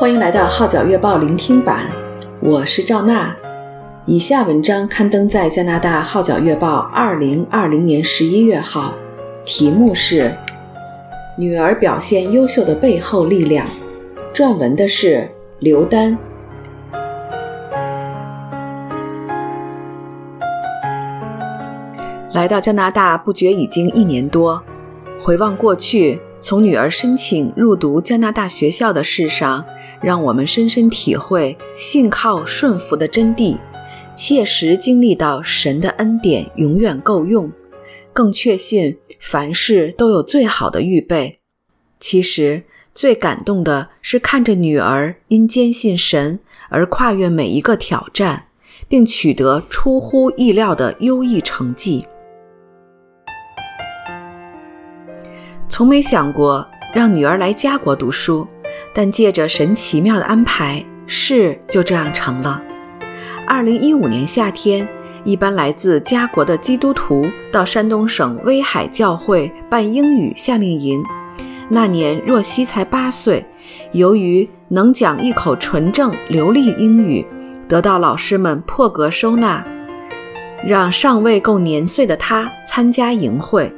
欢迎来到《号角月报》聆听版，我是赵娜。以下文章刊登在加拿大《号角月报》二零二零年十一月号，题目是《女儿表现优秀的背后力量》，撰文的是刘丹。来到加拿大不觉已经一年多，回望过去，从女儿申请入读加拿大学校的事上，让我们深深体会信靠顺服的真谛。切实经历到神的恩典永远够用，更确信凡事都有最好的预备。其实最感动的是看着女儿因坚信神而跨越每一个挑战，并取得出乎意料的优异成绩。从没想过让女儿来家国读书，但借着神奇妙的安排，事就这样成了。二零一五年夏天，一般来自家国的基督徒到山东省威海教会办英语夏令营。那年若曦才八岁，由于能讲一口纯正流利英语，得到老师们破格收纳，让尚未够年岁的她参加营会。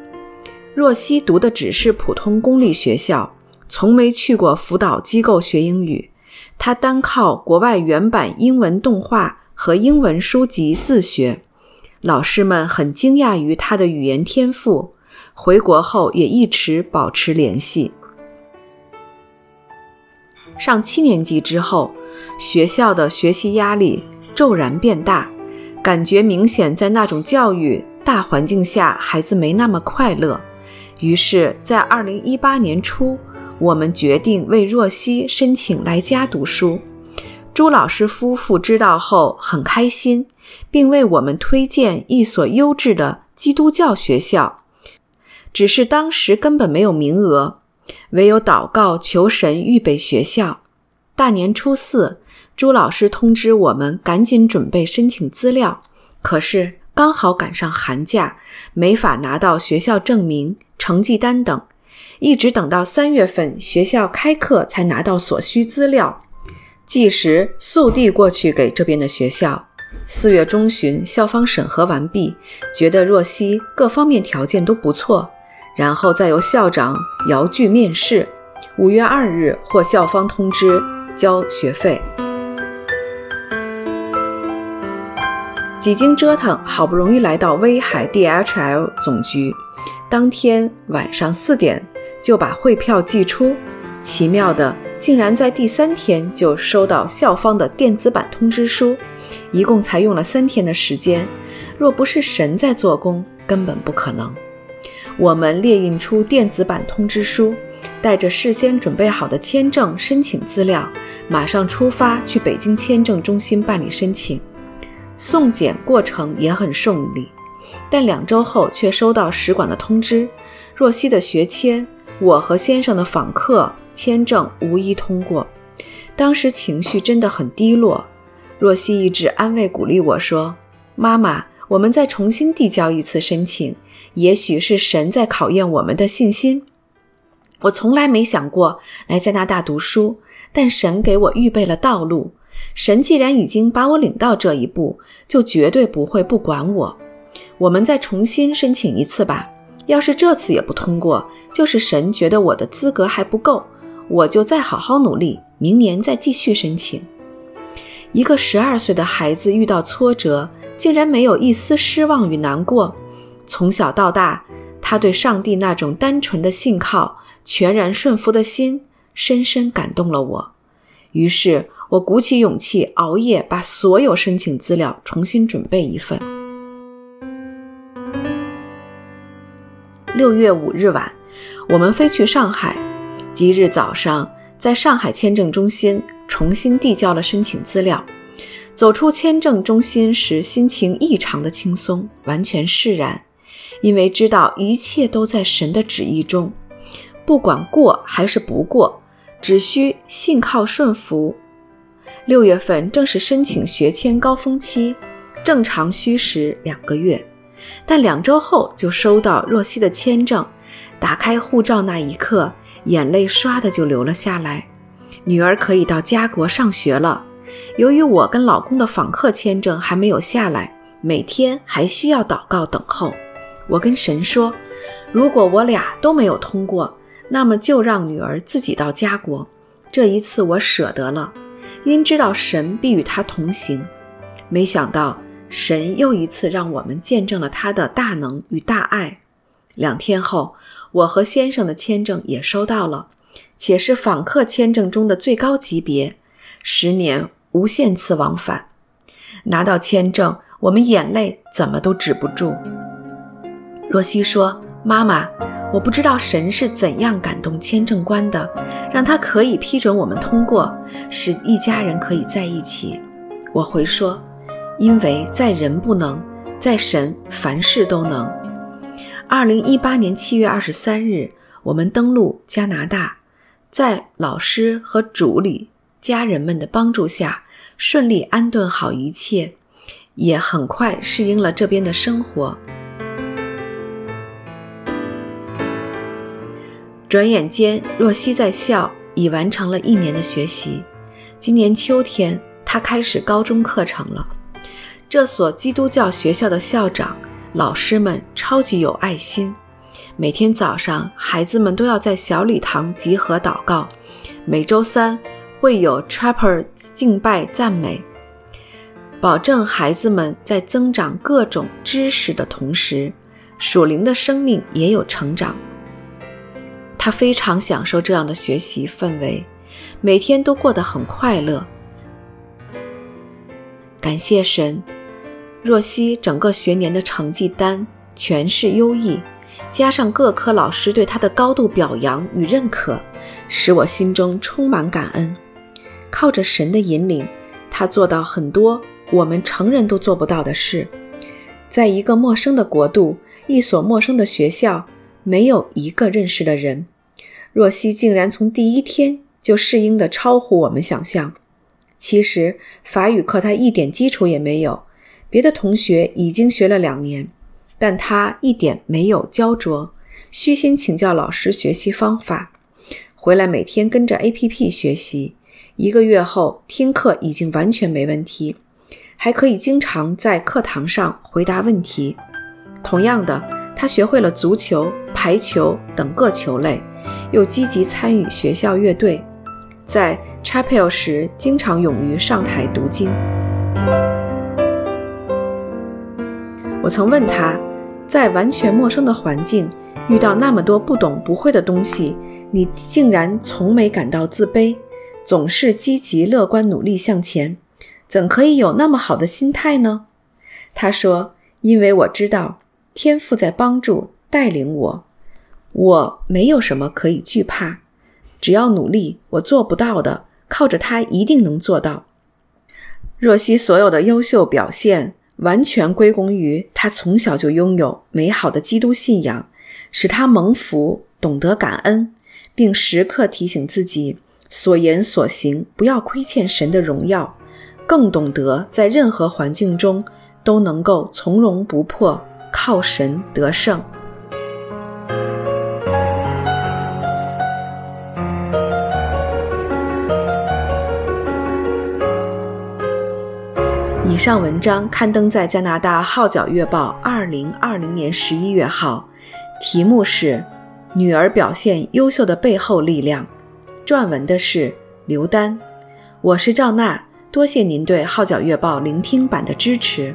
若曦读的只是普通公立学校，从没去过辅导机构学英语，他单靠国外原版英文动画。和英文书籍自学，老师们很惊讶于他的语言天赋。回国后也一直保持联系。上七年级之后，学校的学习压力骤然变大，感觉明显在那种教育大环境下，孩子没那么快乐。于是，在二零一八年初，我们决定为若曦申请来家读书。朱老师夫妇知道后很开心，并为我们推荐一所优质的基督教学校。只是当时根本没有名额，唯有祷告求神预备学校。大年初四，朱老师通知我们赶紧准备申请资料，可是刚好赶上寒假，没法拿到学校证明、成绩单等，一直等到三月份学校开课才拿到所需资料。计时速递过去给这边的学校。四月中旬，校方审核完毕，觉得若曦各方面条件都不错，然后再由校长姚炬面试。五月二日获校方通知交学费。几经折腾，好不容易来到威海 DHL 总局，当天晚上四点就把汇票寄出。奇妙的。竟然在第三天就收到校方的电子版通知书，一共才用了三天的时间。若不是神在做工，根本不可能。我们列印出电子版通知书，带着事先准备好的签证申请资料，马上出发去北京签证中心办理申请。送检过程也很顺利，但两周后却收到使馆的通知：若曦的学签，我和先生的访客。签证无一通过，当时情绪真的很低落。若曦一直安慰鼓励我说：“妈妈，我们再重新递交一次申请，也许是神在考验我们的信心。”我从来没想过来加拿大读书，但神给我预备了道路。神既然已经把我领到这一步，就绝对不会不管我。我们再重新申请一次吧。要是这次也不通过，就是神觉得我的资格还不够。我就再好好努力，明年再继续申请。一个十二岁的孩子遇到挫折，竟然没有一丝失望与难过。从小到大，他对上帝那种单纯的信靠、全然顺服的心，深深感动了我。于是，我鼓起勇气，熬夜把所有申请资料重新准备一份。六月五日晚，我们飞去上海。即日早上，在上海签证中心重新递交了申请资料。走出签证中心时，心情异常的轻松，完全释然，因为知道一切都在神的旨意中，不管过还是不过，只需信靠顺服。六月份正是申请学签高峰期，正常需时两个月，但两周后就收到若曦的签证。打开护照那一刻，眼泪唰的就流了下来，女儿可以到家国上学了。由于我跟老公的访客签证还没有下来，每天还需要祷告等候。我跟神说，如果我俩都没有通过，那么就让女儿自己到家国。这一次我舍得了，因知道神必与她同行。没想到神又一次让我们见证了他的大能与大爱。两天后，我和先生的签证也收到了，且是访客签证中的最高级别，十年无限次往返。拿到签证，我们眼泪怎么都止不住。若曦说：“妈妈，我不知道神是怎样感动签证官的，让他可以批准我们通过，使一家人可以在一起。”我回说：“因为在人不能，在神凡事都能。”二零一八年七月二十三日，我们登陆加拿大，在老师和主里家人们的帮助下，顺利安顿好一切，也很快适应了这边的生活。转眼间，若曦在校已完成了一年的学习。今年秋天，她开始高中课程了。这所基督教学校的校长。老师们超级有爱心，每天早上孩子们都要在小礼堂集合祷告，每周三会有 t r a p p e r 敬拜赞美，保证孩子们在增长各种知识的同时，属灵的生命也有成长。他非常享受这样的学习氛围，每天都过得很快乐。感谢神。若曦整个学年的成绩单全是优异，加上各科老师对她的高度表扬与认可，使我心中充满感恩。靠着神的引领，她做到很多我们成人都做不到的事。在一个陌生的国度，一所陌生的学校，没有一个认识的人，若曦竟然从第一天就适应的超乎我们想象。其实法语课她一点基础也没有。别的同学已经学了两年，但他一点没有焦灼，虚心请教老师学习方法，回来每天跟着 APP 学习。一个月后，听课已经完全没问题，还可以经常在课堂上回答问题。同样的，他学会了足球、排球等各球类，又积极参与学校乐队，在 Chapel 时经常勇于上台读经。我曾问他，在完全陌生的环境遇到那么多不懂不会的东西，你竟然从没感到自卑，总是积极乐观努力向前，怎可以有那么好的心态呢？他说：“因为我知道天赋在帮助带领我，我没有什么可以惧怕，只要努力，我做不到的，靠着他一定能做到。”若曦所有的优秀表现，完全归功于他从小就拥有美好的基督信仰，使他蒙福，懂得感恩，并时刻提醒自己所言所行不要亏欠神的荣耀，更懂得在任何环境中都能够从容不迫，靠神得胜。上文章刊登在加拿大《号角月报》二零二零年十一月号，题目是《女儿表现优秀的背后力量》，撰文的是刘丹。我是赵娜，多谢您对《号角月报》聆听版的支持。